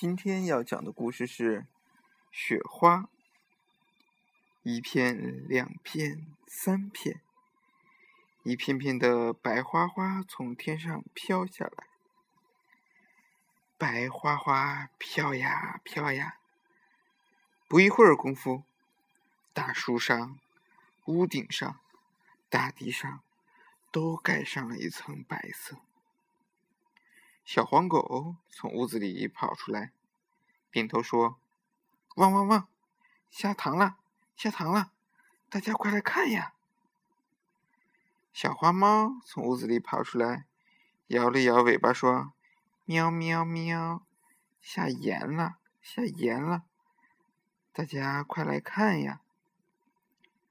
今天要讲的故事是雪花。一片，两片，三片，一片片的白花花从天上飘下来。白花花飘呀飘呀，不一会儿功夫，大树上、屋顶上、大地上都盖上了一层白色。小黄狗从屋子里跑出来，点头说：“汪汪汪，下糖了，下糖了，大家快来看呀！”小花猫从屋子里跑出来，摇了摇尾巴说：“喵喵喵，下盐了，下盐了，大家快来看呀！”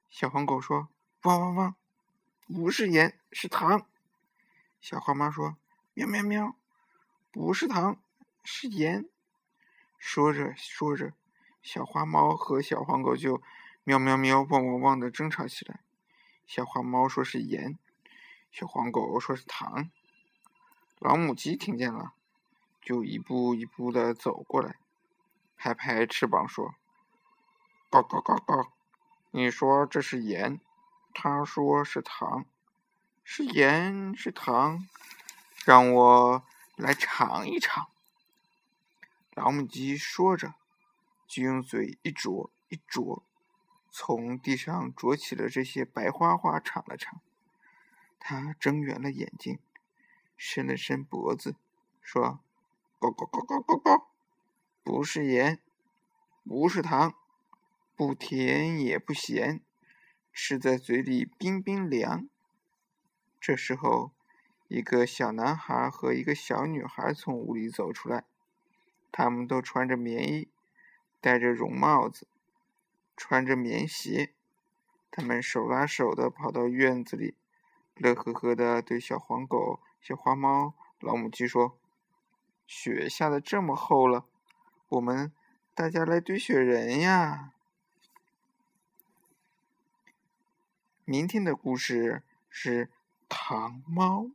小黄狗说：“汪汪汪，不是盐，是糖。”小花猫说：“喵喵喵。”不是糖，是盐。说着说着，小花猫和小黄狗就喵喵喵、汪汪汪的争吵起来。小花猫说是盐，小黄狗说是糖。老母鸡听见了，就一步一步的走过来，拍拍翅膀说：“嘎嘎嘎嘎，你说这是盐，他说是糖，是盐是糖，让我。”来尝一尝。老母鸡说着，就用嘴一啄一啄，从地上啄起了这些白花花，尝了尝。它睁圆了眼睛，伸了伸脖子，说：“咕咕咕咕咕咕，不是盐，不是糖，不甜也不咸，吃在嘴里冰冰凉。”这时候。一个小男孩和一个小女孩从屋里走出来，他们都穿着棉衣，戴着绒帽子，穿着棉鞋。他们手拉手的跑到院子里，乐呵呵的对小黄狗、小花猫、老母鸡说：“雪下的这么厚了，我们大家来堆雪人呀！”明天的故事是糖猫。